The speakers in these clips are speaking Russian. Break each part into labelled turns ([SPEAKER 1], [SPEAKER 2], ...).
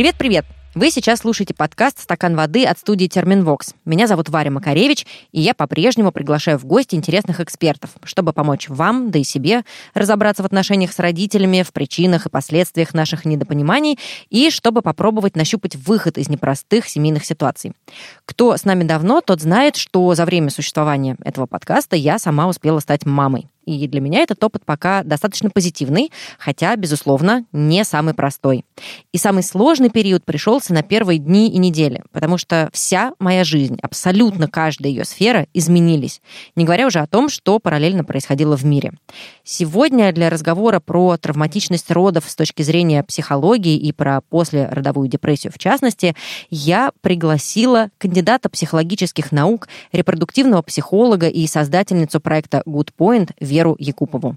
[SPEAKER 1] Привет-привет! Вы сейчас слушаете подкаст «Стакан воды» от студии «Терминвокс». Меня зовут Варя Макаревич, и я по-прежнему приглашаю в гости интересных экспертов, чтобы помочь вам, да и себе, разобраться в отношениях с родителями, в причинах и последствиях наших недопониманий, и чтобы попробовать нащупать выход из непростых семейных ситуаций. Кто с нами давно, тот знает, что за время существования этого подкаста я сама успела стать мамой. И для меня этот опыт пока достаточно позитивный, хотя, безусловно, не самый простой. И самый сложный период пришелся на первые дни и недели, потому что вся моя жизнь, абсолютно каждая ее сфера изменились, не говоря уже о том, что параллельно происходило в мире. Сегодня для разговора про травматичность родов с точки зрения психологии и про послеродовую депрессию в частности, я пригласила кандидата психологических наук, репродуктивного психолога и создательницу проекта Good Point Веру Якупову.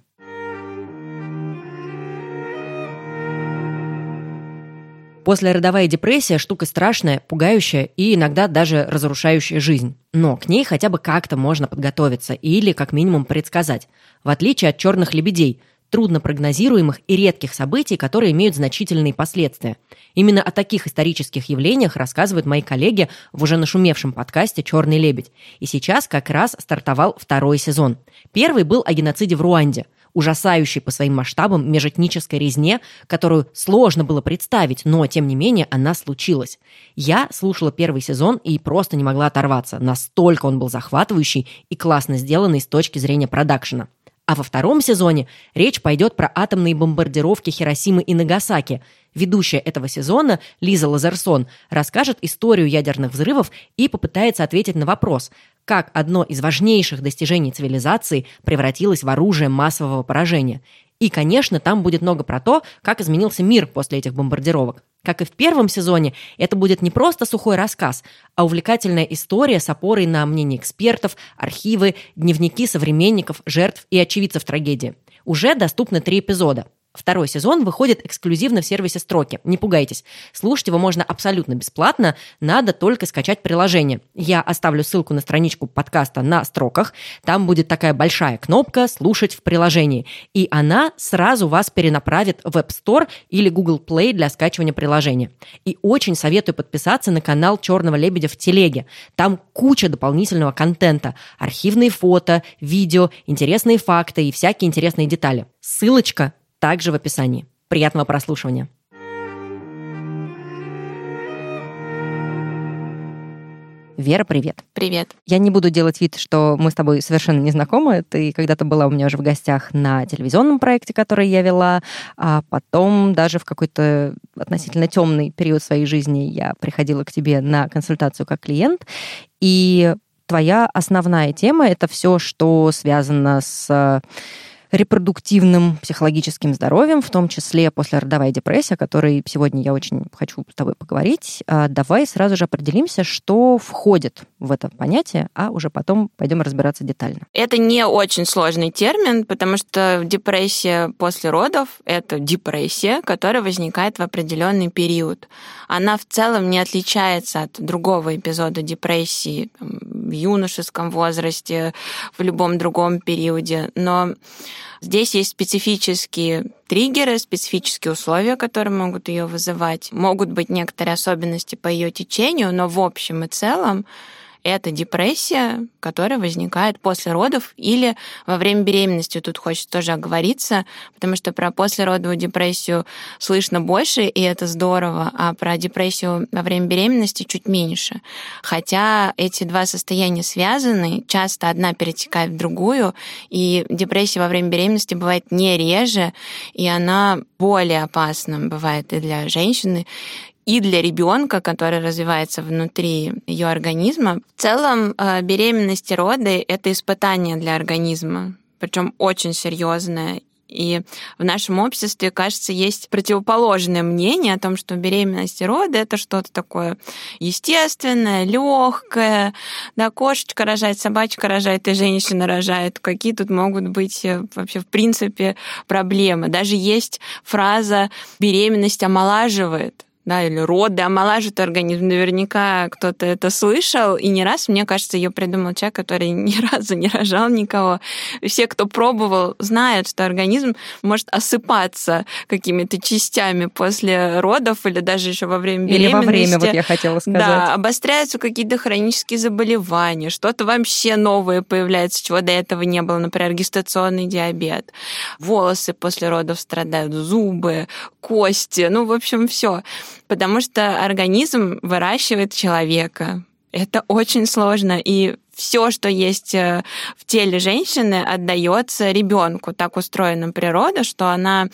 [SPEAKER 1] Послеродовая депрессия – штука страшная, пугающая и иногда даже разрушающая жизнь. Но к ней хотя бы как-то можно подготовиться или как минимум предсказать. В отличие от черных лебедей – труднопрогнозируемых и редких событий, которые имеют значительные последствия. Именно о таких исторических явлениях рассказывают мои коллеги в уже нашумевшем подкасте «Черный лебедь». И сейчас как раз стартовал второй сезон. Первый был о геноциде в Руанде ужасающей по своим масштабам межэтнической резне, которую сложно было представить, но, тем не менее, она случилась. Я слушала первый сезон и просто не могла оторваться. Настолько он был захватывающий и классно сделанный с точки зрения продакшена. А во втором сезоне речь пойдет про атомные бомбардировки Хиросимы и Нагасаки. Ведущая этого сезона Лиза Лазерсон расскажет историю ядерных взрывов и попытается ответить на вопрос, как одно из важнейших достижений цивилизации превратилось в оружие массового поражения. И, конечно, там будет много про то, как изменился мир после этих бомбардировок. Как и в первом сезоне, это будет не просто сухой рассказ, а увлекательная история с опорой на мнение экспертов, архивы, дневники современников, жертв и очевидцев трагедии. Уже доступны три эпизода. Второй сезон выходит эксклюзивно в сервисе «Строки». Не пугайтесь. Слушать его можно абсолютно бесплатно, надо только скачать приложение. Я оставлю ссылку на страничку подкаста на «Строках». Там будет такая большая кнопка «Слушать в приложении». И она сразу вас перенаправит в App Store или Google Play для скачивания приложения. И очень советую подписаться на канал «Черного лебедя» в Телеге. Там куча дополнительного контента. Архивные фото, видео, интересные факты и всякие интересные детали. Ссылочка также в описании. Приятного прослушивания. Вера, привет.
[SPEAKER 2] Привет.
[SPEAKER 1] Я не буду делать вид, что мы с тобой совершенно не знакомы. Ты когда-то была у меня уже в гостях на телевизионном проекте, который я вела, а потом даже в какой-то относительно темный период своей жизни я приходила к тебе на консультацию как клиент. И твоя основная тема — это все, что связано с репродуктивным психологическим здоровьем, в том числе послеродовая депрессия, о которой сегодня я очень хочу с тобой поговорить. А, давай сразу же определимся, что входит в это понятие, а уже потом пойдем разбираться детально.
[SPEAKER 2] Это не очень сложный термин, потому что депрессия после родов — это депрессия, которая возникает в определенный период. Она в целом не отличается от другого эпизода депрессии юношеском возрасте, в любом другом периоде, но Здесь есть специфические триггеры, специфические условия, которые могут ее вызывать. Могут быть некоторые особенности по ее течению, но в общем и целом это депрессия, которая возникает после родов или во время беременности. Тут хочется тоже оговориться, потому что про послеродовую депрессию слышно больше, и это здорово, а про депрессию во время беременности чуть меньше. Хотя эти два состояния связаны, часто одна перетекает в другую, и депрессия во время беременности бывает не реже, и она более опасна бывает и для женщины, и для ребенка, который развивается внутри ее организма. В целом э, беременность и роды — это испытание для организма, причем очень серьезное. И в нашем обществе, кажется, есть противоположное мнение о том, что беременность и роды это что-то такое естественное, легкое. Да, кошечка рожает, собачка рожает и женщина рожает. Какие тут могут быть э, вообще в принципе проблемы? Даже есть фраза «беременность омолаживает». Да, или роды, омолаживает организм. Наверняка кто-то это слышал, и не раз, мне кажется, ее придумал человек, который ни разу не рожал никого. Все, кто пробовал, знают, что организм может осыпаться какими-то частями после родов или даже еще во время беременности.
[SPEAKER 1] Или во время, вот я хотела сказать.
[SPEAKER 2] Да, обостряются какие-то хронические заболевания, что-то вообще новое появляется, чего до этого не было, например, гестационный диабет. Волосы после родов страдают, зубы, кости, ну, в общем, все. Потому что организм выращивает человека. Это очень сложно, и все, что есть э, в теле женщины, отдается ребенку. Так устроена природа, что она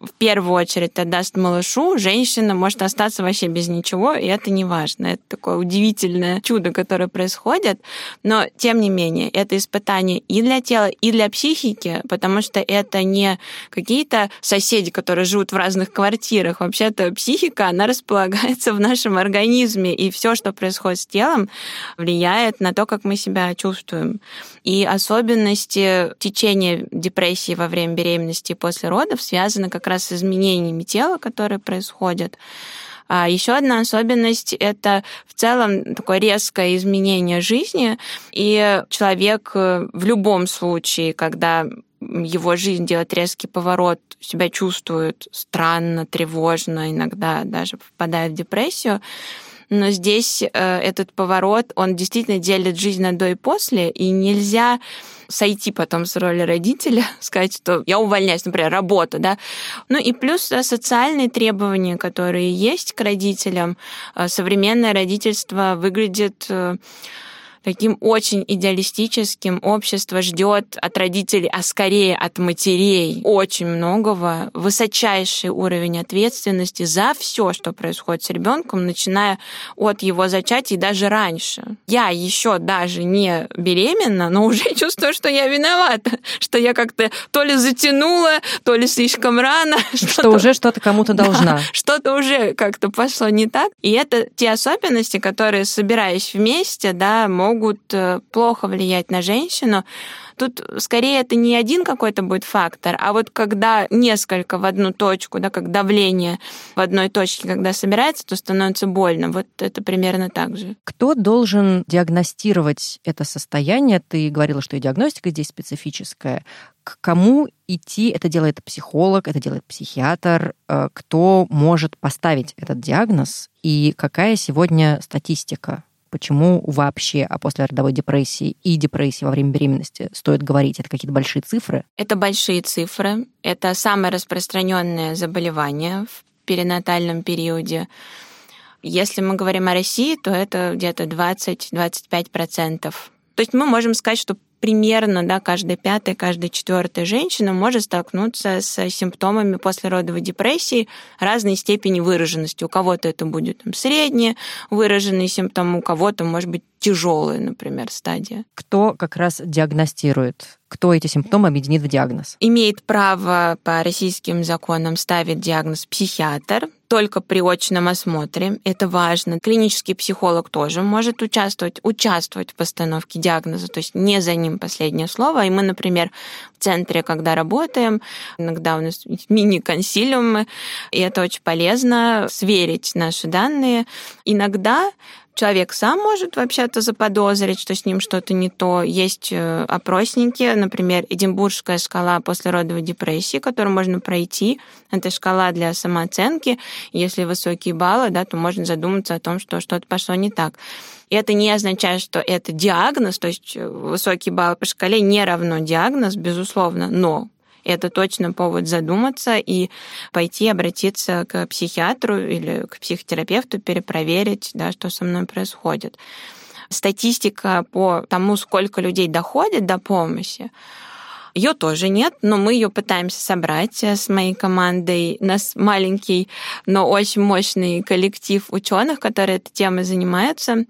[SPEAKER 2] в первую очередь отдаст малышу, женщина может остаться вообще без ничего, и это не важно. Это такое удивительное чудо, которое происходит. Но, тем не менее, это испытание и для тела, и для психики, потому что это не какие-то соседи, которые живут в разных квартирах. Вообще-то психика, она располагается в нашем организме, и все, что происходит с телом, влияет на то, как мы себя чувствуем. И особенности течения депрессии во время беременности и после родов связаны как раз с изменениями тела, которые происходят. А еще одна особенность — это в целом такое резкое изменение жизни, и человек э, в любом случае, когда его жизнь делает резкий поворот, себя чувствует странно, тревожно, иногда даже впадает в депрессию, но здесь э, этот поворот, он действительно делит жизнь на до и после, и нельзя сойти потом с роли родителя, сказать, что я увольняюсь, например, работа, да. Ну и плюс социальные требования, которые есть к родителям. Э, современное родительство выглядит э, таким очень идеалистическим. Общество ждет от родителей, а скорее от матерей, очень многого, высочайший уровень ответственности за все, что происходит с ребенком, начиная от его зачатия и даже раньше. Я еще даже не беременна, но уже чувствую, что я виновата, что я как-то то ли затянула, то ли слишком рано.
[SPEAKER 1] Что, что уже что-то кому-то должна. Да,
[SPEAKER 2] что-то уже как-то пошло не так. И это те особенности, которые, собираясь вместе, да, могут могут э, плохо влиять на женщину. Тут скорее это не один какой-то будет фактор, а вот когда несколько в одну точку, да, как давление в одной точке, когда собирается, то становится больно. Вот это примерно так же.
[SPEAKER 1] Кто должен диагностировать это состояние? Ты говорила, что и диагностика здесь специфическая. К кому идти? Это делает психолог, это делает психиатр. Э, кто может поставить этот диагноз? И какая сегодня статистика почему вообще о послеродовой депрессии и депрессии во время беременности стоит говорить? Это какие-то большие цифры?
[SPEAKER 2] Это большие цифры. Это самое распространенное заболевание в перинатальном периоде. Если мы говорим о России, то это где-то 20-25%. То есть мы можем сказать, что примерно да, каждая пятая, каждая четвертая женщина может столкнуться с симптомами послеродовой депрессии разной степени выраженности. У кого-то это будет там, средние выраженные симптомы, у кого-то, может быть, тяжелая, например, стадия.
[SPEAKER 1] Кто как раз диагностирует? Кто эти симптомы объединит в диагноз?
[SPEAKER 2] Имеет право по российским законам ставить диагноз психиатр, только при очном осмотре. Это важно. Клинический психолог тоже может участвовать, участвовать в постановке диагноза, то есть не за ним последнее слово. И мы, например, в центре, когда работаем, иногда у нас мини-консилиумы, и это очень полезно, сверить наши данные. Иногда человек сам может вообще-то заподозрить, что с ним что-то не то. Есть э, опросники, например, Эдинбургская шкала послеродовой депрессии, которую можно пройти. Это шкала для самооценки. Если высокие баллы, да, то можно задуматься о том, что что-то пошло не так. И это не означает, что это диагноз, то есть э, высокий балл по шкале не равно диагноз, безусловно, но это точно повод задуматься и пойти обратиться к психиатру или к психотерапевту, перепроверить, да, что со мной происходит. Статистика по тому, сколько людей доходит до помощи, ее тоже нет, но мы ее пытаемся собрать э, с моей командой. У нас маленький, но очень мощный коллектив ученых, которые этой темой занимаются.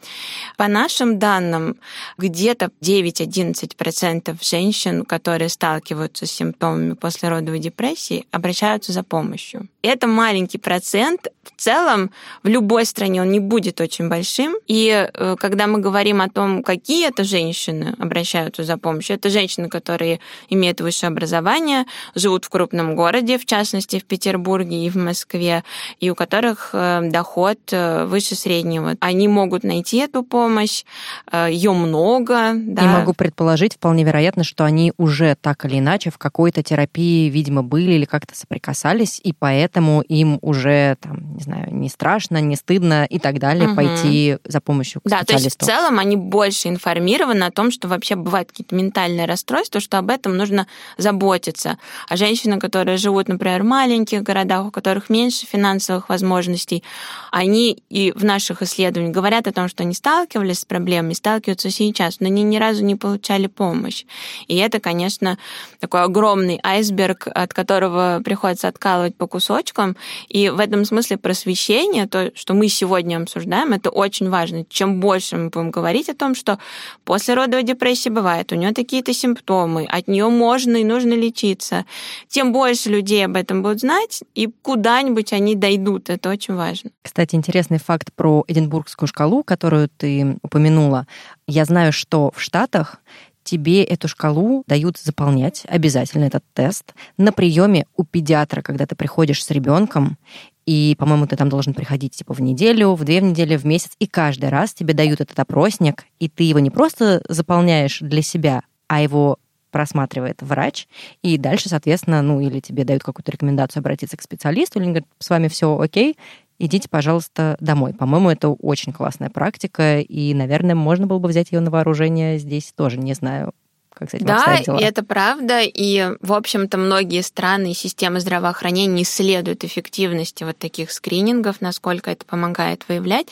[SPEAKER 2] По нашим данным, где-то 9-11% женщин, которые сталкиваются с симптомами послеродовой депрессии, обращаются за помощью. Это маленький процент. В целом, в любой стране он не будет очень большим. И э, когда мы говорим о том, какие это женщины обращаются за помощью, это женщины, которые имеют высшее образование, живут в крупном городе, в частности в Петербурге и в Москве, и у которых э, доход э, выше среднего. Они могут найти эту помощь, э, ее много. Да.
[SPEAKER 1] И могу предположить, вполне вероятно, что они уже так или иначе в какой-то терапии, видимо, были или как-то соприкасались, и поэтому им уже, там, не знаю, не страшно, не стыдно и так далее угу. пойти за помощью к
[SPEAKER 2] да,
[SPEAKER 1] специалисту.
[SPEAKER 2] то есть в целом они больше информированы о том, что вообще бывают какие-то ментальные расстройства, что об этом нужно заботиться. А женщины, которые живут, например, в маленьких городах, у которых меньше финансовых возможностей, они и в наших исследованиях говорят о том, что они сталкивались с проблемами, сталкиваются сейчас, но они ни разу не получали помощь. И это, конечно, такой огромный айсберг, от которого приходится откалывать по кусочкам. И в этом смысле просвещение, то, что мы сегодня обсуждаем, это очень важно. Чем больше мы будем говорить о том, что после родовой депрессии бывает, у нее такие-то симптомы, от нее можно и нужно лечиться, тем больше людей об этом будут знать, и куда-нибудь они дойдут. Это очень важно.
[SPEAKER 1] Кстати, интересный факт про Эдинбургскую шкалу, которую ты упомянула. Я знаю, что в Штатах тебе эту шкалу дают заполнять обязательно этот тест на приеме у педиатра, когда ты приходишь с ребенком, и, по-моему, ты там должен приходить типа в неделю, в две недели, в месяц, и каждый раз тебе дают этот опросник, и ты его не просто заполняешь для себя, а его просматривает врач, и дальше, соответственно, ну, или тебе дают какую-то рекомендацию обратиться к специалисту, или говорят, с вами все окей, идите, пожалуйста, домой. По-моему, это очень классная практика, и, наверное, можно было бы взять ее на вооружение здесь тоже, не знаю, как с этим
[SPEAKER 2] да, и это правда. И, в общем-то, многие страны и системы здравоохранения не исследуют эффективности вот таких скринингов, насколько это помогает выявлять.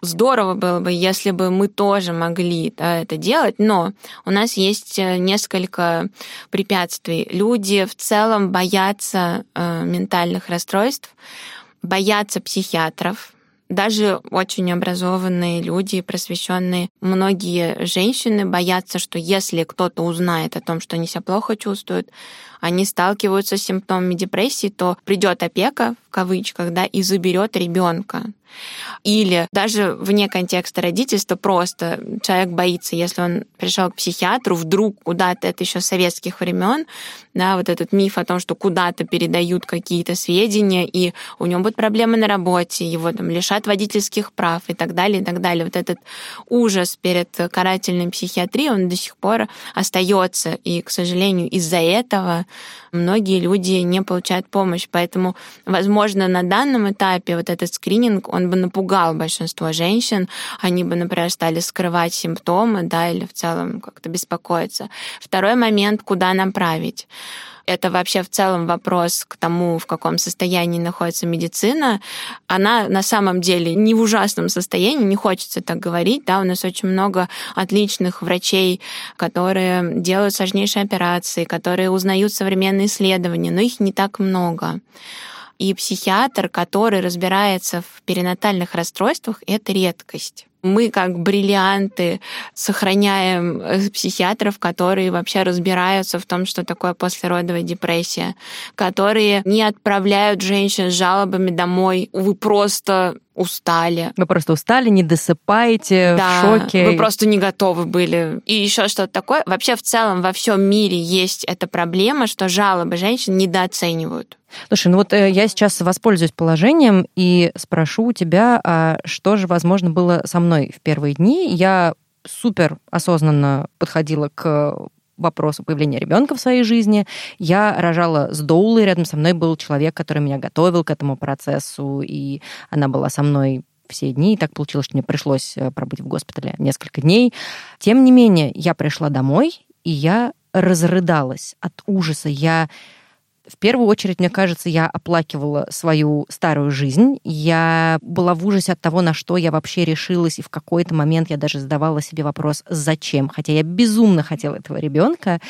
[SPEAKER 2] Здорово было бы, если бы мы тоже могли да, это делать, но у нас есть э, несколько препятствий. Люди в целом боятся э, ментальных расстройств, боятся психиатров, даже очень образованные люди, просвещенные, многие женщины боятся, что если кто-то узнает о том, что они себя плохо чувствуют, они сталкиваются с симптомами депрессии, то придет опека, в кавычках, да, и заберет ребенка. Или даже вне контекста родительства просто человек боится, если он пришел к психиатру, вдруг куда-то, это еще советских времен, да, вот этот миф о том, что куда-то передают какие-то сведения, и у него будут проблемы на работе, его там лишат водительских прав и так далее, и так далее. Вот этот ужас перед карательной психиатрией, он до сих пор остается, и, к сожалению, из-за этого многие люди не получают помощь. Поэтому, возможно, на данном этапе вот этот скрининг, он бы напугал большинство женщин, они бы, например, стали скрывать симптомы, да, или в целом как-то беспокоиться. Второй момент, куда направить это вообще в целом вопрос к тому, в каком состоянии находится медицина. Она на самом деле не в ужасном состоянии, не хочется так говорить. Да, у нас очень много отличных врачей, которые делают сложнейшие операции, которые узнают современные исследования, но их не так много. И психиатр, который разбирается в перинатальных расстройствах, это редкость. Мы, как бриллианты, сохраняем э, психиатров, которые вообще разбираются в том, что такое послеродовая депрессия, которые не отправляют женщин с жалобами домой. Вы просто устали.
[SPEAKER 1] Вы просто устали, не досыпаете, да, в шоке.
[SPEAKER 2] Вы просто не готовы были. И еще что-то такое. Вообще в целом во всем мире есть эта проблема, что жалобы женщин недооценивают.
[SPEAKER 1] Слушай, ну вот э, я сейчас воспользуюсь положением и спрошу у тебя, а что же, возможно, было со мной в первые дни. Я супер осознанно подходила к вопросу появления ребенка в своей жизни. Я рожала с Доулой, рядом со мной был человек, который меня готовил к этому процессу, и она была со мной все дни. И так получилось, что мне пришлось э, пробыть в госпитале несколько дней. Тем не менее, я пришла домой, и я разрыдалась от ужаса. Я в первую очередь, мне кажется, я оплакивала свою старую жизнь. Я была в ужасе от того, на что я вообще решилась, и в какой-то момент я даже задавала себе вопрос, зачем? Хотя я безумно хотела этого ребенка,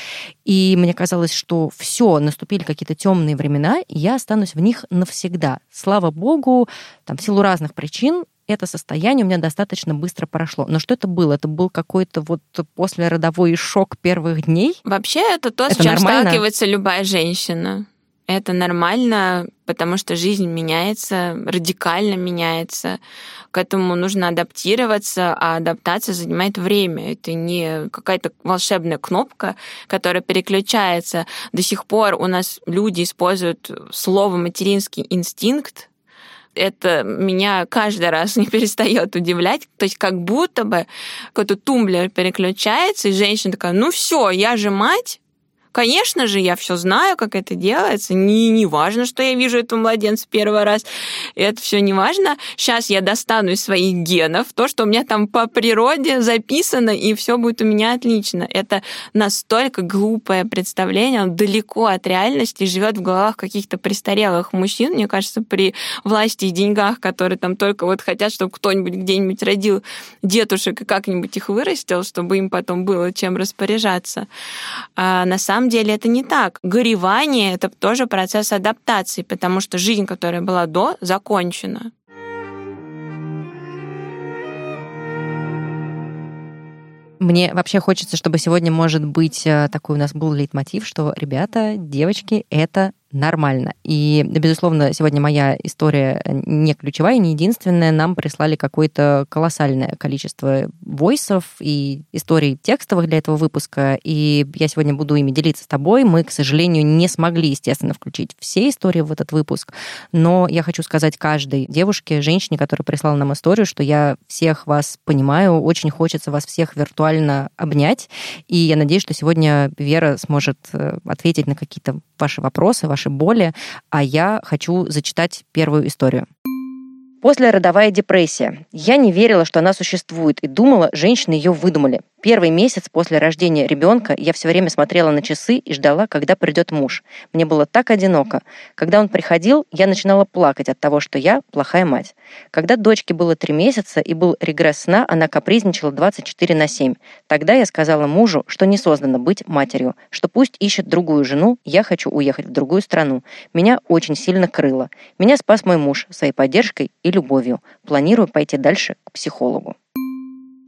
[SPEAKER 1] и мне казалось, что все, наступили какие-то темные времена, и я останусь в них навсегда. Слава богу, там, в силу разных причин это состояние у меня достаточно быстро прошло. Но что это было? Это был какой-то вот послеродовой шок первых дней?
[SPEAKER 2] Вообще это то, это с чем нормально? сталкивается любая женщина. Это нормально, потому что жизнь меняется, радикально меняется. К этому нужно адаптироваться, а адаптация занимает время. Это не какая-то волшебная кнопка, которая переключается. До сих пор у нас люди используют слово материнский инстинкт, это меня каждый раз не перестает удивлять. То есть как будто бы какой-то тумблер переключается, и женщина такая, ну все, я же мать, Конечно же, я все знаю, как это делается. Не, не важно, что я вижу этого младенца первый раз. Это все не важно. Сейчас я достану из своих генов то, что у меня там по природе записано, и все будет у меня отлично. Это настолько глупое представление, он далеко от реальности, живет в головах каких-то престарелых мужчин, мне кажется, при власти и деньгах, которые там только вот хотят, чтобы кто-нибудь где-нибудь родил дедушек и как-нибудь их вырастил, чтобы им потом было чем распоряжаться. А на самом самом деле это не так. Горевание — это тоже процесс адаптации, потому что жизнь, которая была до, закончена.
[SPEAKER 1] Мне вообще хочется, чтобы сегодня, может быть, э, такой у нас был лейтмотив, что, ребята, девочки, это нормально. И, безусловно, сегодня моя история не ключевая, не единственная. Нам прислали какое-то колоссальное количество войсов и историй текстовых для этого выпуска, и я сегодня буду ими делиться с тобой. Мы, к сожалению, не смогли, естественно, включить все истории в этот выпуск, но я хочу сказать каждой девушке, женщине, которая прислала нам историю, что я всех вас понимаю, очень хочется вас всех виртуально обнять, и я надеюсь, что сегодня Вера сможет э, ответить на какие-то ваши вопросы, ваши боли, а я хочу зачитать первую историю. Послеродовая депрессия. Я не верила, что она существует, и думала, женщины ее выдумали. Первый месяц после рождения ребенка я все время смотрела на часы и ждала, когда придет муж. Мне было так одиноко. Когда он приходил, я начинала плакать от того, что я плохая мать. Когда дочке было три месяца и был регресс сна, она капризничала 24 на 7. Тогда я сказала мужу, что не создана быть матерью, что пусть ищет другую жену, я хочу уехать в другую страну. Меня очень сильно крыло. Меня спас мой муж своей поддержкой и любовью. Планирую пойти дальше к психологу.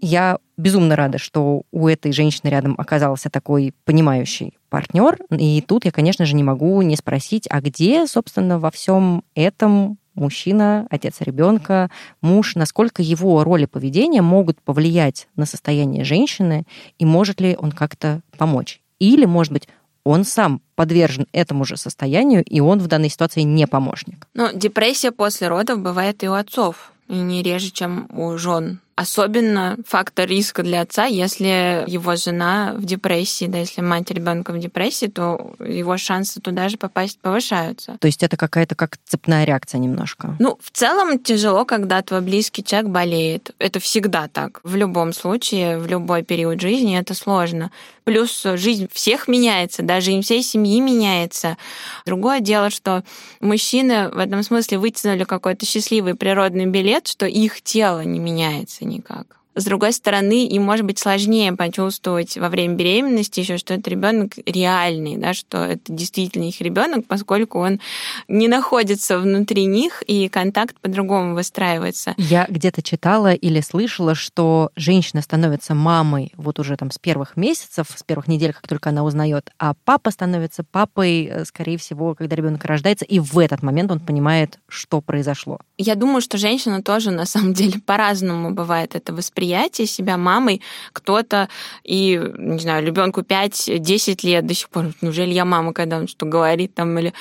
[SPEAKER 1] Я безумно рада, что у этой женщины рядом оказался такой понимающий партнер. И тут я, конечно же, не могу не спросить, а где, собственно, во всем этом мужчина, отец ребенка, муж, насколько его роли поведения могут повлиять на состояние женщины, и может ли он как-то помочь. Или, может быть, он сам подвержен этому же состоянию, и он в данной ситуации не помощник.
[SPEAKER 2] Но депрессия после родов бывает и у отцов, и не реже, чем у жен Особенно фактор риска для отца, если его жена в депрессии, да, если мать ребенка в депрессии, то его шансы туда же попасть повышаются.
[SPEAKER 1] То есть это какая-то как цепная реакция немножко?
[SPEAKER 2] Ну, в целом тяжело, когда твой близкий человек болеет. Это всегда так. В любом случае, в любой период жизни это сложно. Плюс жизнь всех меняется, даже им всей семьи меняется. Другое дело, что мужчины в этом смысле вытянули какой-то счастливый природный билет, что их тело не меняется никак. С другой стороны, им может быть сложнее почувствовать во время беременности еще, что это ребенок реальный, да, что это действительно их ребенок, поскольку он не находится внутри них, и контакт по-другому выстраивается.
[SPEAKER 1] Я где-то читала или слышала, что женщина становится мамой вот уже там с первых месяцев, с первых недель, как только она узнает, а папа становится папой, э, скорее всего, когда ребенок рождается, и в этот момент он понимает, что произошло.
[SPEAKER 2] Я думаю, что женщина тоже на самом деле по-разному бывает это воспринимает восприятие себя мамой кто-то и, не знаю, ребенку 5-10 лет до сих пор, неужели я мама, когда он что говорит там, или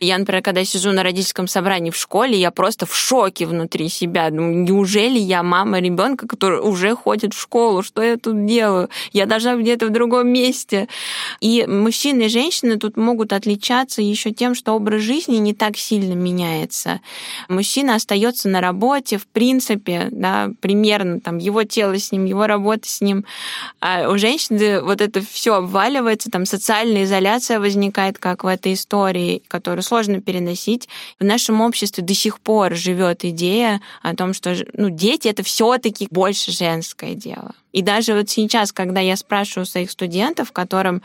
[SPEAKER 2] я, например, когда сижу на родительском собрании в школе, я просто в шоке внутри себя. Ну, неужели я мама ребенка, который уже ходит в школу? Что я тут делаю? Я должна где-то в другом месте. И мужчины и женщины тут могут отличаться еще тем, что образ жизни не так сильно меняется. Мужчина остается на работе, в принципе, да, примерно там его тело с ним, его работа с ним. А у женщины вот это все обваливается, там социальная изоляция возникает, как в этой истории, которую сложно переносить. В нашем обществе до сих пор живет идея о том, что ну, дети это все-таки больше женское дело. И даже вот сейчас, когда я спрашиваю своих студентов, которым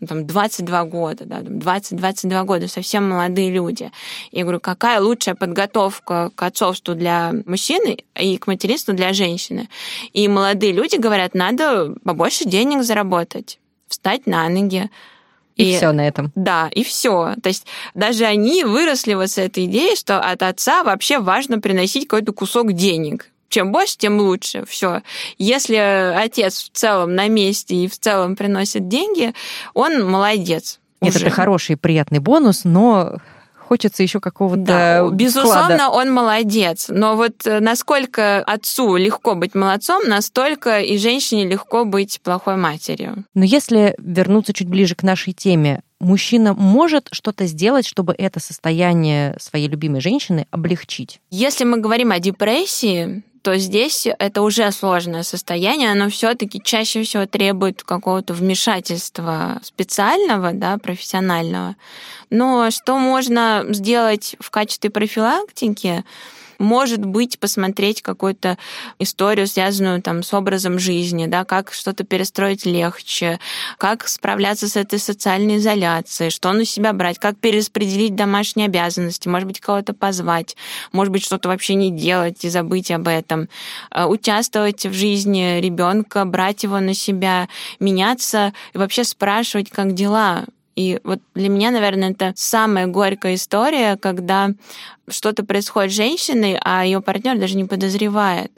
[SPEAKER 2] ну, там 22 года, да, 20-22 года, совсем молодые люди. Я говорю, какая лучшая подготовка к отцовству для мужчины и к материнству для женщины? И молодые люди говорят, надо побольше денег заработать, встать на ноги,
[SPEAKER 1] И, и все на этом.
[SPEAKER 2] Да, и все. То есть даже они выросли вот с этой идеей, что от отца вообще важно приносить какой-то кусок денег чем больше, тем лучше. Все. Если отец в целом на месте и в целом приносит деньги, он молодец.
[SPEAKER 1] Нет, уже. это хороший, приятный бонус, но хочется еще какого-то да,
[SPEAKER 2] Безусловно,
[SPEAKER 1] вклада.
[SPEAKER 2] он молодец. Но вот э, насколько отцу легко быть молодцом, настолько и женщине легко быть плохой матерью.
[SPEAKER 1] Но если вернуться чуть ближе к нашей теме, мужчина может что-то сделать, чтобы это состояние своей любимой женщины облегчить?
[SPEAKER 2] Если мы говорим о депрессии, то здесь это уже сложное состояние, оно все-таки чаще всего требует какого-то вмешательства специального, да, профессионального. Но что можно сделать в качестве профилактики? Может быть, посмотреть какую-то историю, связанную там с образом жизни, да, как что-то перестроить легче, как справляться с этой социальной изоляцией, что на себя брать, как перераспределить домашние обязанности, может быть, кого-то позвать, может быть, что-то вообще не делать и забыть об этом, э, участвовать в жизни ребенка, брать его на себя, меняться и вообще спрашивать, как дела, и вот для меня, наверное, это самая горькая история, когда что-то происходит с женщиной, а ее партнер даже не подозревает.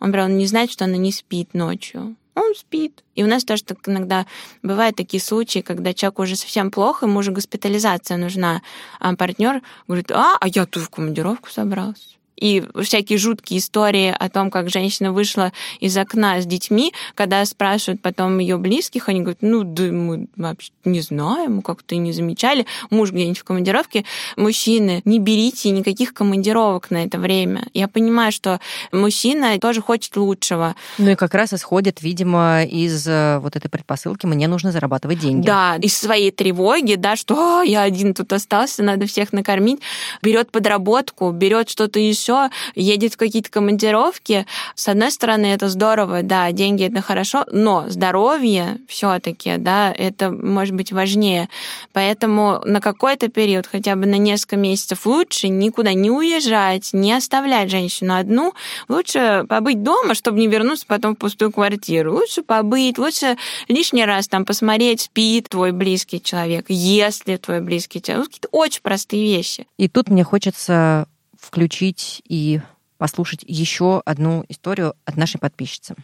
[SPEAKER 2] Он прям не знает, что она не спит ночью. Он спит. И у нас тоже так иногда бывают такие случаи, когда человеку уже совсем плохо, ему уже госпитализация нужна, а партнер говорит, а, а я тут в командировку собрался и всякие жуткие истории о том, как женщина вышла из окна с детьми, когда спрашивают потом ее близких, они говорят, ну да мы вообще не знаем, мы как-то и не замечали, муж где-нибудь в командировке. Мужчины, не берите никаких командировок на это время. Я понимаю, что мужчина тоже хочет лучшего.
[SPEAKER 1] Ну и как раз исходит, видимо, из э, вот этой предпосылки, мне нужно зарабатывать деньги.
[SPEAKER 2] Да, из своей тревоги, да, что «А, я один тут остался, надо всех накормить, берет подработку, берет что-то еще, еще едет в какие-то командировки. С одной стороны, это здорово, да, деньги это хорошо, но здоровье все-таки, да, это может быть важнее. Поэтому на какой-то период, хотя бы на несколько месяцев, лучше никуда не уезжать, не оставлять женщину одну. Лучше побыть дома, чтобы не вернуться потом в пустую квартиру. Лучше побыть, лучше лишний раз там посмотреть, спит твой близкий человек, если твой близкий человек. Какие-то очень простые вещи.
[SPEAKER 1] И тут мне хочется включить и послушать еще одну историю от нашей подписчицы.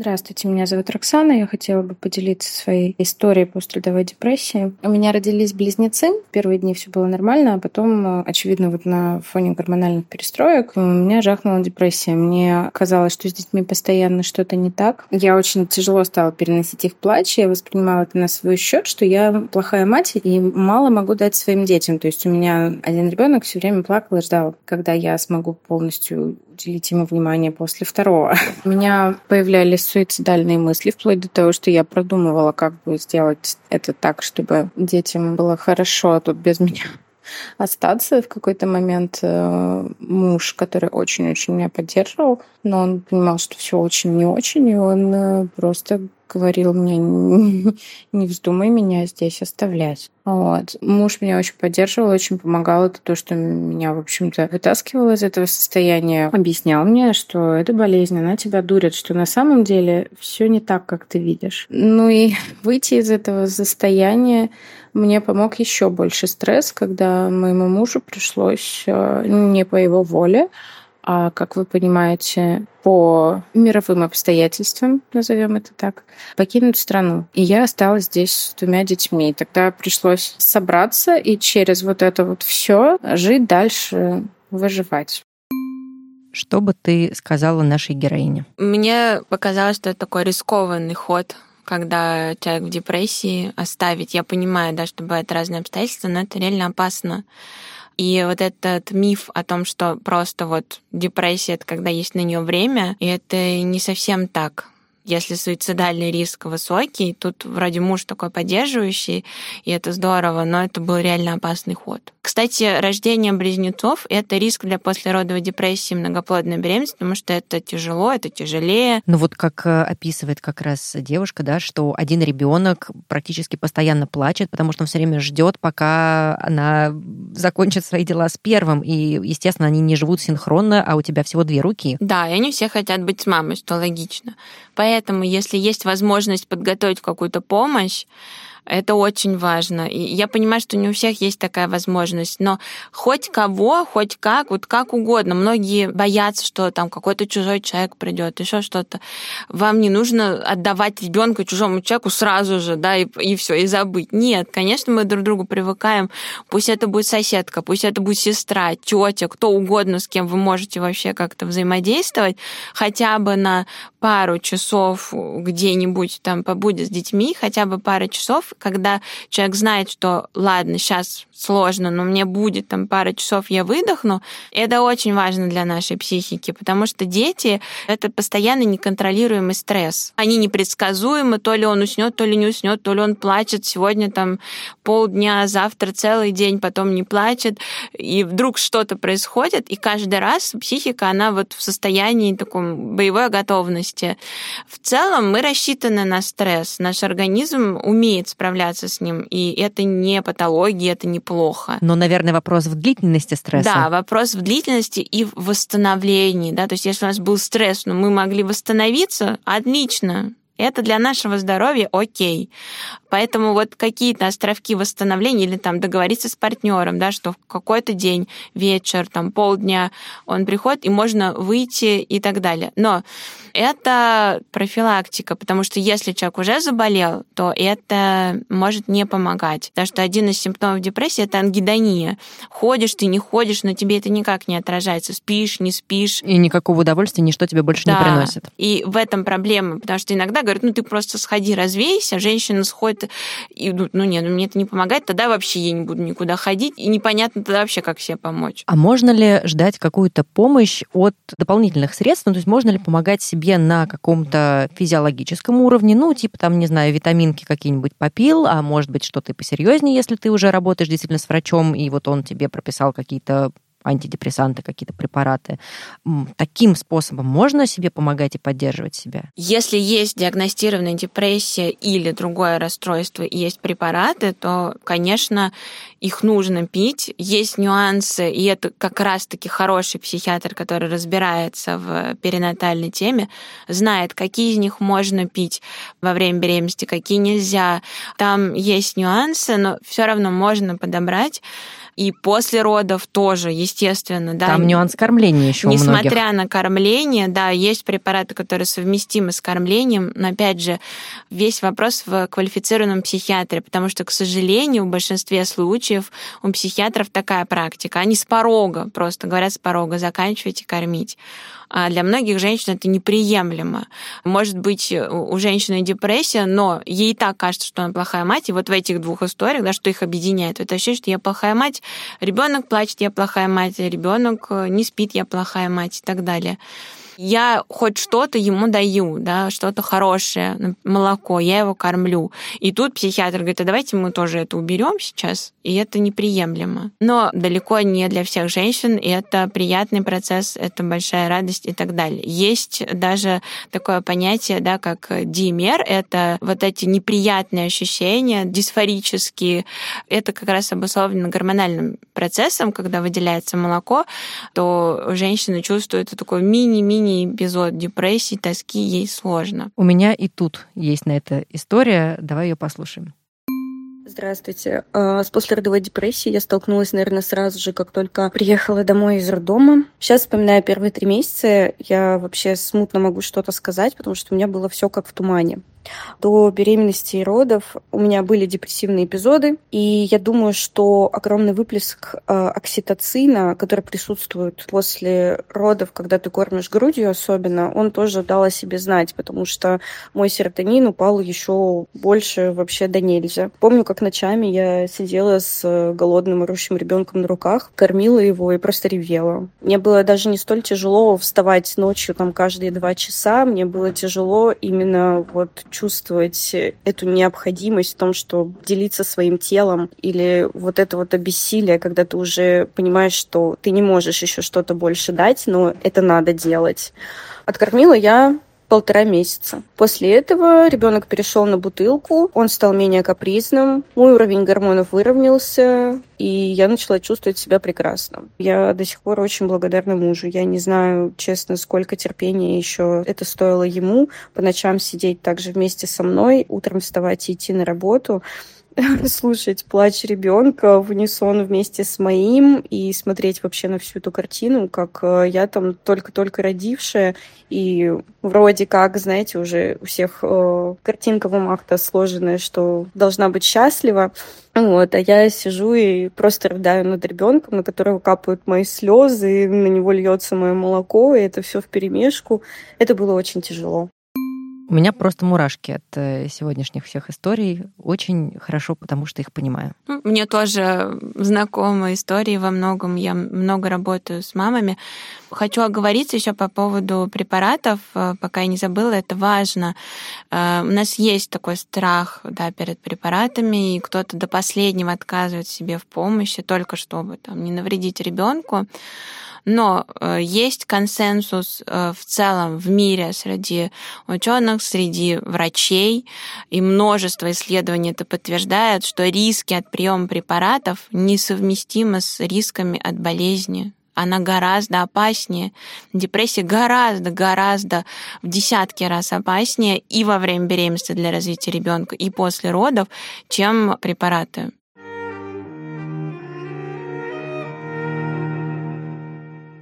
[SPEAKER 3] Здравствуйте, меня зовут Роксана. Я хотела бы поделиться своей историей пострадовой депрессии. У меня родились близнецы. Первые дни все было нормально, а потом, очевидно, вот на фоне гормональных перестроек у меня жахнула депрессия. Мне казалось, что с детьми постоянно что-то не так. Я очень тяжело стала переносить их плач. Я воспринимала это на свой счет, что я плохая мать и мало могу дать своим детям. То есть у меня один ребенок все время плакал и ждал, когда я смогу полностью уделить ему внимание после второго. У меня появлялись суицидальные мысли, вплоть до того, что я продумывала, как бы сделать это так, чтобы детям было хорошо, а тут без меня остаться в какой-то момент э, муж, который очень-очень меня поддерживал, но он понимал, что все очень не очень, и он э, просто говорил мне, не вздумай меня здесь оставлять. Вот. Муж меня очень поддерживал, очень помогал. Это то, что меня, в общем-то, вытаскивало из этого состояния. Объяснял мне, что это болезнь, она тебя дурит, что на самом деле все не так, как ты видишь. Ну и выйти из этого состояния мне помог еще больше стресс, когда моему мужу пришлось э, не по его воле, а, как вы понимаете, по мировым обстоятельствам, назовем это так, покинуть страну. И я осталась здесь с двумя детьми. Тогда пришлось собраться и через вот это вот все жить дальше, выживать.
[SPEAKER 1] Что бы ты сказала нашей героине?
[SPEAKER 2] Мне показалось, что это такой рискованный ход когда человек в депрессии оставить. Я понимаю, да, что бывают разные обстоятельства, но это реально опасно. И вот этот миф о том, что просто вот депрессия — это когда есть на нее время, и это не совсем так если суицидальный риск высокий, тут вроде муж такой поддерживающий, и это здорово, но это был реально опасный ход. Кстати, рождение близнецов — это риск для послеродовой депрессии многоплодной беременности, потому что это тяжело, это тяжелее.
[SPEAKER 1] Ну вот как э, описывает как раз девушка, да, что один ребенок практически постоянно плачет, потому что он все время ждет, пока она закончит свои дела с первым. И, естественно, они не живут синхронно, а у тебя всего две руки.
[SPEAKER 2] Да, и они все хотят быть с мамой, что логично. Поэтому, если есть возможность подготовить какую-то помощь, Это очень важно. И я понимаю, что не у всех есть такая возможность, но хоть кого, хоть как, вот как угодно. Многие боятся, что там какой-то чужой человек придет, еще что-то. Вам не нужно отдавать ребенка чужому человеку сразу же, да, и, и все, и забыть. Нет, конечно, мы друг к другу привыкаем. Пусть это будет соседка, пусть это будет сестра, тетя, кто угодно, с кем вы можете вообще как-то взаимодействовать, хотя бы на пару часов где-нибудь там побудет с детьми, хотя бы пару часов, когда человек знает, что ладно, сейчас сложно, но мне будет там пара часов, я выдохну, это очень важно для нашей психики, потому что дети — это постоянно неконтролируемый стресс. Они непредсказуемы, то ли он уснет, то ли не уснет, то ли он плачет сегодня там полдня, завтра целый день, потом не плачет, и вдруг что-то происходит, и каждый раз психика, она вот в состоянии таком боевой готовности. В целом мы рассчитаны на стресс, наш организм умеет справляться с ним, и это не патология, это не плохо.
[SPEAKER 1] Но, наверное, вопрос в длительности стресса.
[SPEAKER 2] Да, вопрос в длительности и в восстановлении. Да? То есть если у нас был стресс, но мы могли восстановиться, отлично, это для нашего здоровья окей. Поэтому вот какие-то островки восстановления или там договориться с партнером, да, что в какой-то день, вечер, там полдня он приходит, и можно выйти и так далее. Но это профилактика, потому что если человек уже заболел, то это может не помогать. Потому что один из симптомов депрессии — это ангидония. Ходишь ты, не ходишь, но тебе это никак не отражается. Спишь, не спишь.
[SPEAKER 1] И никакого удовольствия ничто тебе больше
[SPEAKER 2] да.
[SPEAKER 1] не приносит.
[SPEAKER 2] И в этом проблема, потому что иногда говорят, ну ты просто сходи, развейся, женщина сходит и ну, ну нет, ну, мне это не помогает, тогда вообще я не буду никуда ходить, и непонятно тогда вообще, как себе помочь.
[SPEAKER 1] А можно ли ждать какую-то помощь от дополнительных средств? Ну, то есть можно ли помогать себе на каком-то физиологическом уровне, ну, типа там, не знаю, витаминки какие-нибудь попил, а может быть что-то посерьезнее, если ты уже работаешь действительно с врачом, и вот он тебе прописал какие-то антидепрессанты, какие-то препараты. Таким способом можно себе помогать и поддерживать себя?
[SPEAKER 2] Если есть диагностированная депрессия или другое расстройство и есть препараты, то, конечно, их нужно пить. Есть нюансы, и это как раз-таки хороший психиатр, который разбирается в перинатальной теме, знает, какие из них можно пить во время беременности, какие нельзя. Там есть нюансы, но все равно можно подобрать и после родов тоже, естественно. Да.
[SPEAKER 1] Там нюанс кормления еще
[SPEAKER 2] Несмотря на кормление, да, есть препараты, которые совместимы с кормлением, но опять же, весь вопрос в квалифицированном психиатре, потому что, к сожалению, в большинстве случаев у психиатров такая практика. Они с порога, просто говорят с порога, заканчивайте кормить. А для многих женщин это неприемлемо. Может быть, у женщины депрессия, но ей так кажется, что она плохая мать. И вот в этих двух историях, да, что их объединяет, это ощущение, что я плохая мать, ребенок плачет, я плохая мать, ребенок э, не спит, я плохая мать и так далее я хоть что-то ему даю, да, что-то хорошее, молоко, я его кормлю. И тут психиатр говорит, а давайте мы тоже это уберем сейчас, и это неприемлемо. Но далеко не для всех женщин, и это приятный процесс, это большая радость и так далее. Есть даже такое понятие, да, как димер, это вот эти неприятные ощущения, дисфорические, это как раз обусловлено гормональным процессом, когда выделяется молоко, то женщина чувствует такой мини-мини мини-эпизод депрессии, тоски, ей сложно.
[SPEAKER 1] У меня и тут есть на это история. Давай ее послушаем.
[SPEAKER 4] Здравствуйте. А, с послеродовой депрессией я столкнулась, наверное, сразу же, как только приехала домой из роддома. Сейчас, вспоминая первые три месяца, я вообще смутно могу что-то сказать, потому что у меня было все как в тумане. До беременности и родов у меня были депрессивные эпизоды, и я думаю, что огромный выплеск э, окситоцина, который присутствует после родов, когда ты кормишь грудью особенно, он тоже дал о себе знать, потому что мой серотонин упал еще больше вообще до нельзя. Помню, как ночами я сидела с голодным орущим ребенком на руках, кормила его и просто ревела. Мне было даже не столь тяжело вставать ночью там каждые два часа, мне было тяжело именно вот чувствовать эту необходимость в том, что делиться своим телом или вот это вот обессилие, когда ты уже понимаешь, что ты не можешь еще что-то больше дать, но это надо делать. Откормила я полтора месяца. После этого ребенок перешел на бутылку, он стал менее капризным, мой уровень гормонов выровнялся, и я начала чувствовать себя прекрасно. Я до сих пор очень благодарна мужу. Я не знаю, честно, сколько терпения еще это стоило ему по ночам сидеть также вместе со мной, утром вставать и идти на работу. слушать плач ребенка в унисон вместе с моим и смотреть вообще на всю эту картину, как э, я там только-только родившая, и вроде как, знаете, уже у всех э, картинка в умах-то сложенная, что должна быть счастлива. Вот, а я сижу и просто рыдаю над ребенком, на которого капают мои слезы, на него льется мое молоко, и это все в перемешку. Это было очень тяжело.
[SPEAKER 1] У меня просто мурашки от э, сегодняшних всех историй. Очень хорошо, потому что их понимаю.
[SPEAKER 2] Мне тоже знакомы истории во многом. Я много работаю с мамами. Хочу оговориться еще по поводу препаратов, э, пока я не забыла, это важно. Э, у нас есть такой страх да, перед препаратами, и кто-то до последнего отказывает себе в помощи, только чтобы там, не навредить ребенку. Но э, есть консенсус э, в целом в мире среди ученых, среди врачей, и множество исследований это подтверждает, что риски от приема препаратов несовместимы с рисками от болезни она гораздо опаснее. Депрессия гораздо, гораздо в десятки раз опаснее и во время беременности для развития ребенка, и после родов, чем препараты.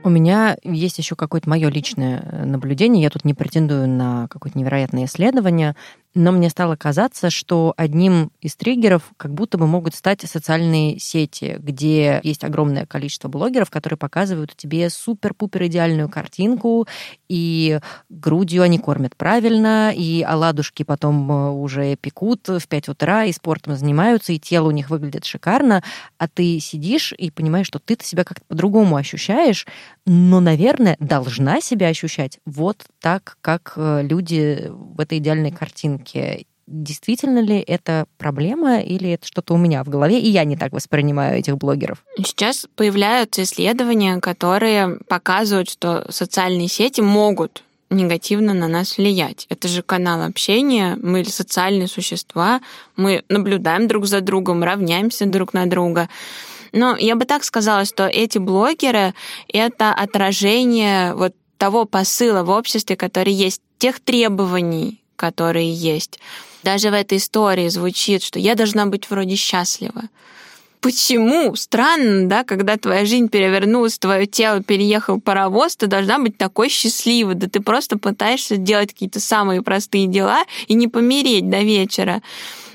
[SPEAKER 1] У меня есть еще какое-то мое личное э, наблюдение. Я тут не претендую на какое-то невероятное исследование, но мне стало казаться, что одним из триггеров как будто бы могут стать социальные сети, где есть огромное количество блогеров, которые показывают тебе супер-пупер идеальную картинку, и грудью они кормят правильно, и оладушки потом э, уже пекут в 5 утра, и спортом занимаются, и тело у них выглядит шикарно, а ты сидишь и понимаешь, что ты-то себя как-то по-другому ощущаешь, но, наверное, должна себя ощущать вот так, как э, люди в этой идеальной картинке. Действительно ли это проблема или это что-то у меня в голове, и я не так воспринимаю этих блогеров?
[SPEAKER 2] Сейчас появляются исследования, которые показывают, что социальные сети могут негативно на нас влиять. Это же канал общения, мы социальные существа, мы наблюдаем друг за другом, равняемся друг на друга. Но я бы так сказала, что эти блогеры — это отражение вот того посыла в обществе, который есть, тех требований, которые есть. Даже в этой истории звучит, что я должна быть вроде счастлива. Почему? Странно, да, когда твоя жизнь перевернулась, твое тело переехал паровоз, ты должна быть такой счастливой, да ты просто пытаешься делать какие-то самые простые дела и не помереть до вечера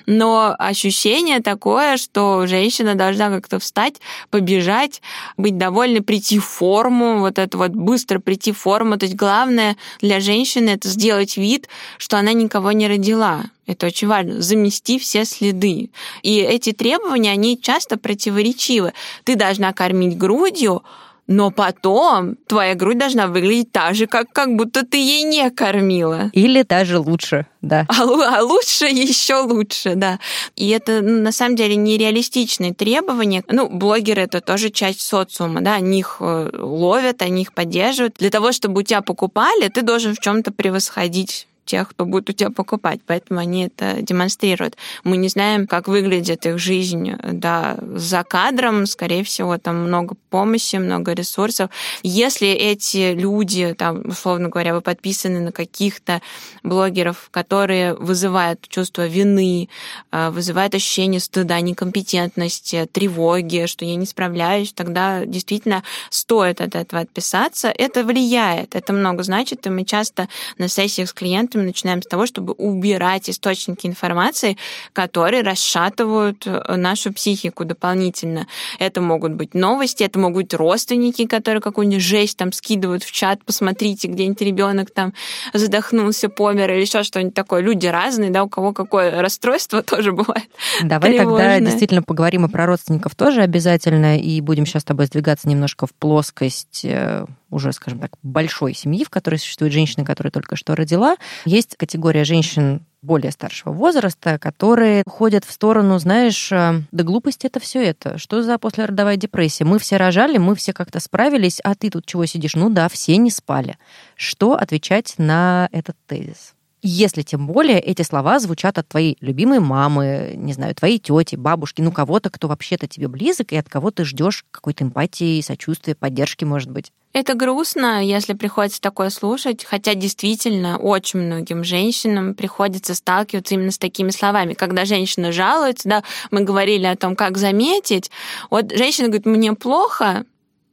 [SPEAKER 2] но ощущение такое, что женщина должна как-то встать, побежать, быть довольной, прийти в форму, вот это вот быстро прийти в форму. То есть главное для женщины это сделать вид, что она никого не родила. Это очень важно. Замести все следы. И эти требования, они часто противоречивы. Ты должна кормить грудью, но потом твоя грудь должна выглядеть так же, как, как будто ты ей не кормила.
[SPEAKER 1] Или даже лучше, да.
[SPEAKER 2] А, а лучше еще лучше, да. И это ну, на самом деле нереалистичные требования. Ну, блогеры это тоже часть социума, да, они их э, ловят, они их поддерживают. Для того, чтобы у тебя покупали, ты должен в чем-то превосходить тех, кто будет у тебя покупать, поэтому они это демонстрируют. Мы не знаем, как выглядит их жизнь да, за кадром, скорее всего, там много помощи, много ресурсов. Если эти люди, там, условно говоря, вы подписаны на каких-то блогеров, которые вызывают чувство вины, э, вызывают ощущение стыда, некомпетентности, тревоги, что я не справляюсь, тогда действительно стоит от этого отписаться. Это влияет, это много значит, и мы часто на сессиях с клиентами мы начинаем с того, чтобы убирать источники информации, которые расшатывают э, нашу психику дополнительно. Это могут быть новости, это могут быть родственники, которые какую-нибудь жесть там скидывают в чат, посмотрите, где-нибудь ребенок там задохнулся, помер или еще что-нибудь такое. Люди разные, да, у кого какое расстройство тоже бывает.
[SPEAKER 1] Давай тревожное. тогда действительно поговорим и про родственников тоже обязательно, и будем сейчас с тобой сдвигаться немножко в плоскость э, уже, скажем так, большой семьи, в которой существует женщина, которая только что родила. Есть категория женщин более старшего возраста, которые ходят в сторону, знаешь, э, да глупости это все это. Что за послеродовая депрессия? Мы все рожали, мы все как-то справились, а ты тут чего сидишь? Ну да, все не спали. Что отвечать на этот тезис? Если тем более эти слова звучат от твоей любимой мамы, не знаю, твоей тети, бабушки, ну кого-то, кто вообще-то тебе близок и от кого ты ждешь какой-то эмпатии, сочувствия, поддержки, может быть.
[SPEAKER 2] Это грустно, если приходится такое слушать, хотя действительно очень многим женщинам приходится сталкиваться именно с такими словами. Когда женщина жалуется, да, мы говорили о том, как заметить, вот женщина говорит, мне плохо,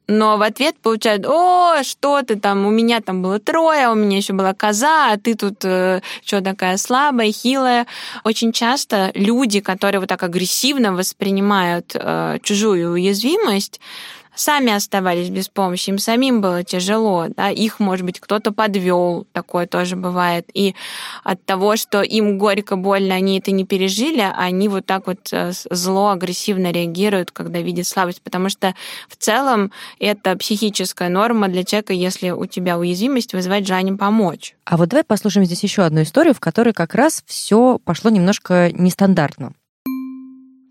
[SPEAKER 2] но в ответ получают, о, что ты там, у меня там было трое, у меня еще была коза, а ты тут э, что такая слабая, хилая. Очень часто люди, которые вот так агрессивно воспринимают э, чужую уязвимость, сами оставались без помощи, им самим было тяжело, да, их, может быть, кто-то подвел, такое тоже бывает, и от того, что им горько, больно, они это не пережили, они вот так вот э, зло, агрессивно реагируют, когда видят слабость, потому что в целом это психическая норма для человека, если у тебя уязвимость, вызывает желание помочь.
[SPEAKER 1] А вот давай послушаем здесь еще одну историю, в которой как раз все пошло немножко нестандартно.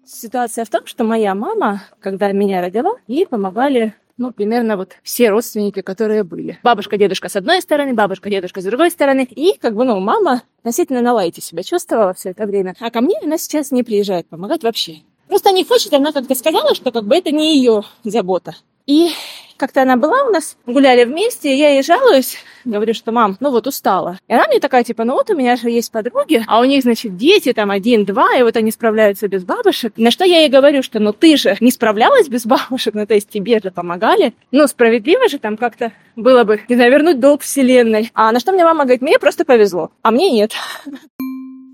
[SPEAKER 5] Ситуация в том, что моя мама, когда меня родила, ей помогали ну, примерно вот все родственники, которые были. Бабушка, дедушка с одной стороны, бабушка, дедушка с другой стороны. И как бы, ну, мама относительно на лайте себя чувствовала все это время. А ко мне она сейчас не приезжает помогать вообще. Просто не хочет, она как-то сказала, что как бы это не ее забота. И как-то она была у нас, гуляли вместе, и я ей жалуюсь, говорю, что мам, ну вот устала. И она мне такая, типа, ну вот у меня же есть подруги, а у них, значит, дети там один-два, и вот они справляются без бабушек. На что я ей говорю, что ну ты же не справлялась без бабушек, ну то есть тебе же помогали. Ну справедливо же там как-то было бы, не знаю, вернуть долг вселенной. А на что мне мама говорит, мне просто повезло, а мне нет.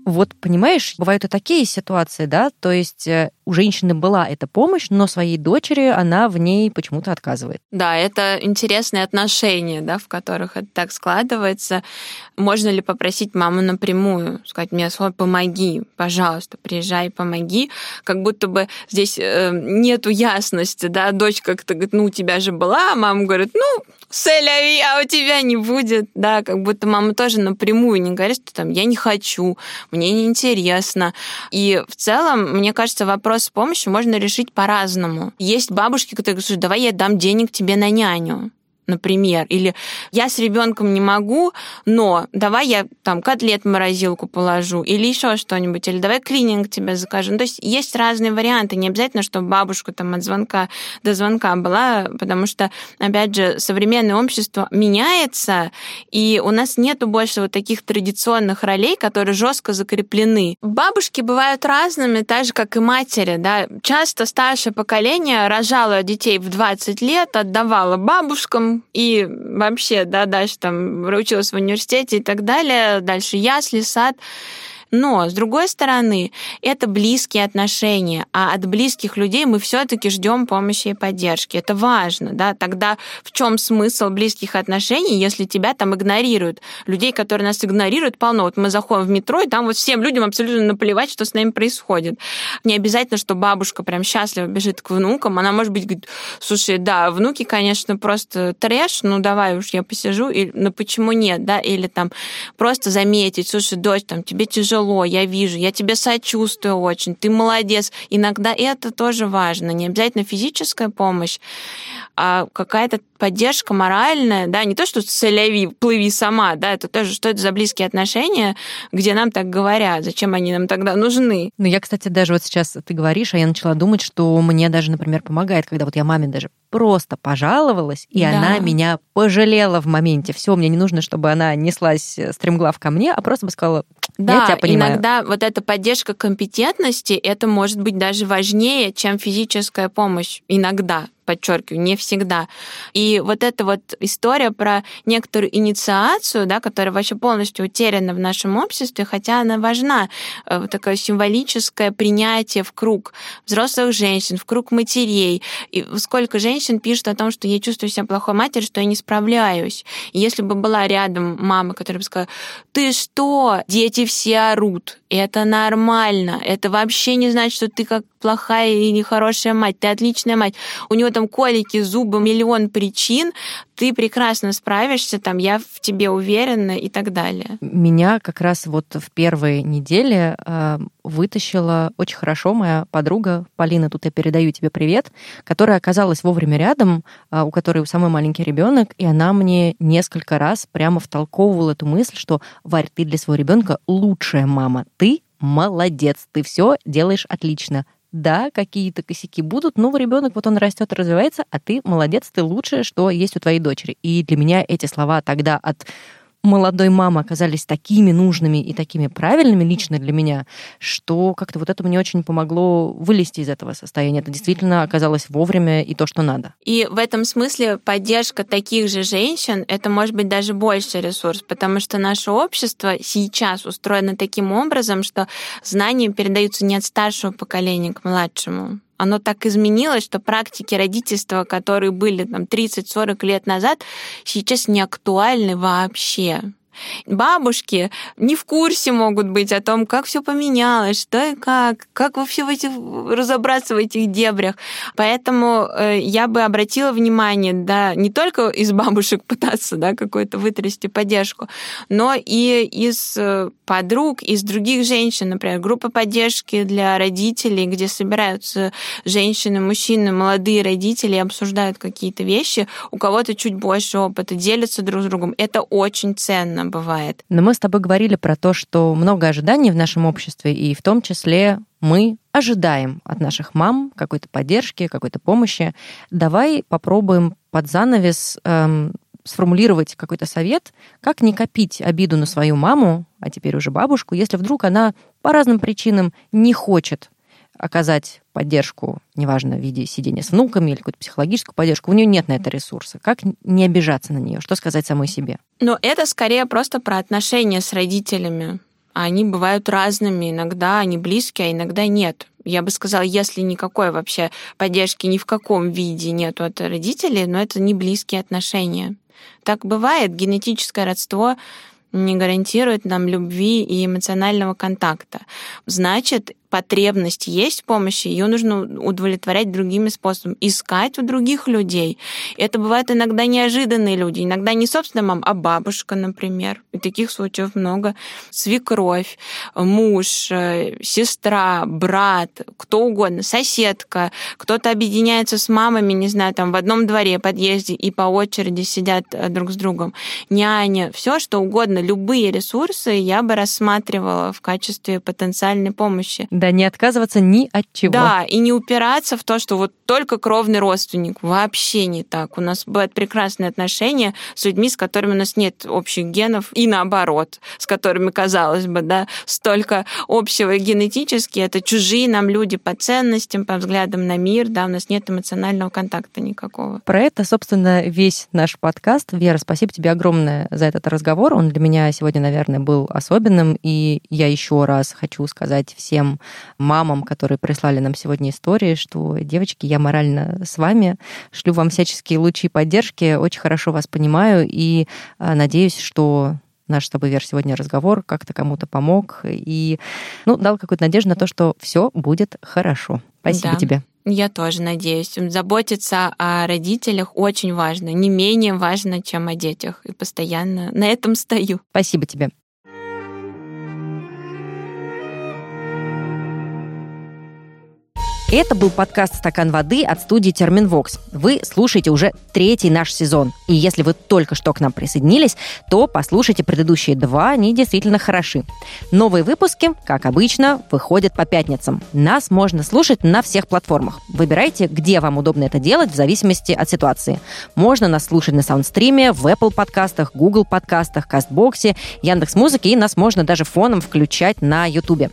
[SPEAKER 1] Вот, понимаешь, бывают и такие ситуации, да, то есть э, у женщины была эта помощь, но своей дочери она в ней почему-то отказывает.
[SPEAKER 2] Да, это интересные отношения, да, в которых это так складывается. Можно ли попросить маму напрямую, сказать мне слово «помоги», пожалуйста, приезжай, помоги, как будто бы здесь э, нету ясности, да, дочь как-то говорит, ну, у тебя же была, а мама говорит, ну, сэляви, а у тебя не будет, да, как будто мама тоже напрямую не говорит, что там я не хочу, мне неинтересно. И в целом, мне кажется, вопрос с помощью можно решить по-разному. Есть бабушки, которые говорят, давай я дам денег тебе на няню например, или я с ребенком не могу, но давай я там котлет в морозилку положу, или еще что-нибудь, или давай клининг тебе закажу. Ну, то есть есть разные варианты, не обязательно, чтобы бабушка там от звонка до звонка была, потому что, опять же, современное общество меняется, и у нас нету больше вот таких традиционных ролей, которые жестко закреплены. Бабушки бывают разными, так же, как и матери, да. Часто старшее поколение рожало детей в 20 лет, отдавало бабушкам, и вообще, да, дальше там училась в университете и так далее, дальше ясли, сад. Но, с другой стороны, это близкие отношения, а от близких людей мы все-таки ждем помощи и поддержки. Это важно, да. Тогда в чем смысл близких отношений, если тебя там игнорируют? Людей, которые нас игнорируют, полно. Вот мы заходим в метро, и там вот всем людям абсолютно наплевать, что с нами происходит. Не обязательно, что бабушка прям счастливо бежит к внукам. Она, может быть, говорит, слушай, да, внуки, конечно, просто трэш, ну давай уж я посижу, и, ну почему нет, да, или там просто заметить, слушай, дочь, там тебе тяжело, тяжело, я вижу, я тебе сочувствую очень, ты молодец. Иногда это тоже важно, не обязательно физическая помощь, а какая-то поддержка моральная, да, не то, что соляви, плыви сама, да, это тоже, что это за близкие отношения, где нам так говорят, зачем они нам тогда нужны.
[SPEAKER 1] Ну, я, кстати, даже вот сейчас ты говоришь, а я начала думать, что мне даже, например, помогает, когда вот я маме даже просто пожаловалась, и да. она меня пожалела в моменте. Все, мне не нужно, чтобы она неслась стремглав ко мне, а просто бы сказала,
[SPEAKER 2] да,
[SPEAKER 1] я тебя понимаю.
[SPEAKER 2] иногда вот эта поддержка компетентности, это может быть даже важнее, чем физическая помощь. Иногда подчеркиваю, не всегда. И вот эта вот история про некоторую инициацию, да, которая вообще полностью утеряна в нашем обществе, хотя она важна, э, вот такое символическое принятие в круг взрослых женщин, в круг матерей. И сколько женщин пишут о том, что я чувствую себя плохой матерью, что я не справляюсь. И если бы была рядом мама, которая бы сказала, ты что, дети все орут, это нормально, это вообще не значит, что ты как плохая или хорошая мать, ты отличная мать. У него там колики, зубы, миллион причин, ты прекрасно справишься, там, я в тебе уверена и так далее.
[SPEAKER 1] Меня как раз вот в первой неделе э, вытащила очень хорошо моя подруга Полина, тут я передаю тебе привет, которая оказалась вовремя рядом, э, у которой самый маленький ребенок, и она мне несколько раз прямо втолковывала эту мысль, что Варь, ты для своего ребенка лучшая мама, ты молодец, ты все делаешь отлично да, какие-то косяки будут, но ребенок вот он растет развивается, а ты молодец, ты лучшее, что есть у твоей дочери. И для меня эти слова тогда от молодой мамы оказались такими нужными и такими правильными лично для меня, что как-то вот это мне очень помогло вылезти из этого состояния. Это действительно оказалось вовремя и то, что надо.
[SPEAKER 2] И в этом смысле поддержка таких же женщин — это может быть даже больше ресурс, потому что наше общество сейчас устроено таким образом, что знания передаются не от старшего поколения к младшему оно так изменилось, что практики родительства, которые были там 30-40 лет назад, сейчас не актуальны вообще. Бабушки не в курсе могут быть о том, как все поменялось, что и как, как вообще в этих, разобраться в этих дебрях. Поэтому э, я бы обратила внимание, да, не только из бабушек пытаться, да, какой-то вытрясти поддержку, но и из э, подруг, из других женщин, например, группа поддержки для родителей, где собираются женщины, мужчины, молодые родители и обсуждают какие-то вещи, у кого-то чуть больше опыта, делятся друг с другом. Это очень ценно бывает.
[SPEAKER 1] Но мы с тобой говорили про то, что много ожиданий в нашем обществе, и в том числе мы ожидаем от наших мам какой-то поддержки, какой-то помощи. Давай попробуем под занавес эм, сформулировать какой-то совет, как не копить обиду на свою маму, а теперь уже бабушку, если вдруг она по разным причинам не хочет оказать поддержку, неважно, в виде сидения с внуками или какую-то психологическую поддержку, у нее нет на это ресурса. Как не обижаться на нее? Что сказать самой себе?
[SPEAKER 2] Но это скорее просто про отношения с родителями. Они бывают разными. Иногда они близкие, а иногда нет. Я бы сказала, если никакой вообще поддержки ни в каком виде нет от родителей, но это не близкие отношения. Так бывает. Генетическое родство не гарантирует нам любви и эмоционального контакта. Значит, потребность есть в помощи, ее нужно удовлетворять другими способами, искать у других людей. Это бывает иногда неожиданные люди, иногда не собственно мама, а бабушка, например. И таких случаев много. Свекровь, муж, э, сестра, брат, кто угодно, соседка. Кто-то объединяется с мамами, не знаю, там в одном дворе, подъезде и по очереди сидят э, друг с другом. Няня, все что угодно, любые ресурсы я бы рассматривала в качестве потенциальной помощи.
[SPEAKER 1] Да, не отказываться ни от чего.
[SPEAKER 2] Да, и не упираться в то, что вот только кровный родственник. Вообще не так. У нас бывают прекрасные отношения с людьми, с которыми у нас нет общих генов, и наоборот, с которыми, казалось бы, да, столько общего генетически. Это чужие нам люди по ценностям, по взглядам на мир, да, у нас нет эмоционального контакта никакого.
[SPEAKER 1] Про это, собственно, весь наш подкаст. Вера, спасибо тебе огромное за этот разговор. Он для меня сегодня, наверное, был особенным, и я еще раз хочу сказать всем мамам, которые прислали нам сегодня истории, что, девочки, я морально с вами, шлю вам всяческие лучи поддержки, очень хорошо вас понимаю и а, надеюсь, что наш с тобой, Вер, сегодня разговор как-то кому-то помог и ну, дал какую-то надежду на то, что все будет хорошо. Спасибо да. тебе.
[SPEAKER 2] Я тоже надеюсь. Заботиться о родителях очень важно, не менее важно, чем о детях. И постоянно на этом стою.
[SPEAKER 1] Спасибо тебе. Это был подкаст «Стакан воды» от студии «Терминвокс». Вы слушаете уже третий наш сезон. И если вы только что к нам присоединились, то послушайте предыдущие два, они действительно хороши. Новые выпуски, как обычно, выходят по пятницам. Нас можно слушать на всех платформах. Выбирайте, где вам удобно это делать, в зависимости от ситуации. Можно нас слушать на саундстриме, в Apple подкастах, Google подкастах, Кастбоксе, Яндекс.Музыке, и нас можно даже фоном включать на YouTube.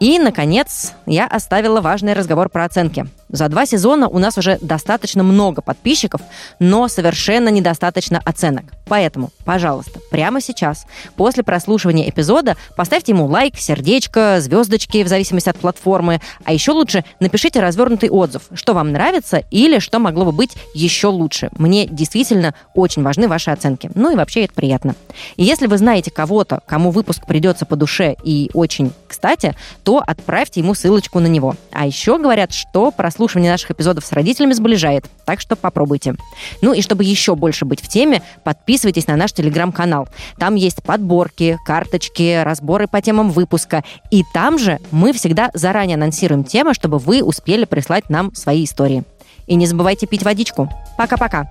[SPEAKER 1] И, наконец, я оставила важный разговор про оценки. За два сезона у нас уже достаточно много подписчиков, но совершенно недостаточно оценок. Поэтому, пожалуйста, прямо сейчас, после прослушивания эпизода, поставьте ему лайк, сердечко, звездочки, в зависимости от платформы. А еще лучше напишите развернутый отзыв, что вам нравится или что могло бы быть еще лучше. Мне действительно очень важны ваши оценки. Ну и вообще это приятно. И если вы знаете кого-то, кому выпуск придется по душе и очень кстати, то отправьте ему ссылочку на него. А еще говорят, что прослушивание прослушивание наших эпизодов с родителями сближает, так что попробуйте. Ну и чтобы еще больше быть в теме, подписывайтесь на наш телеграм-канал. Там есть подборки, карточки, разборы по темам выпуска. И там же мы всегда заранее анонсируем темы, чтобы вы успели прислать нам свои истории. И не забывайте пить водичку. Пока-пока!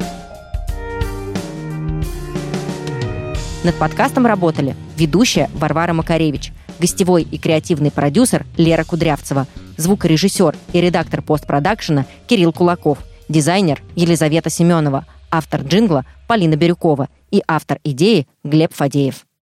[SPEAKER 1] Над подкастом работали ведущая Варвара Макаревич, гостевой и креативный продюсер Лера Кудрявцева – звукорежиссер и редактор постпродакшена Кирилл Кулаков, дизайнер Елизавета Семенова, автор джингла Полина Бирюкова и автор идеи Глеб Фадеев.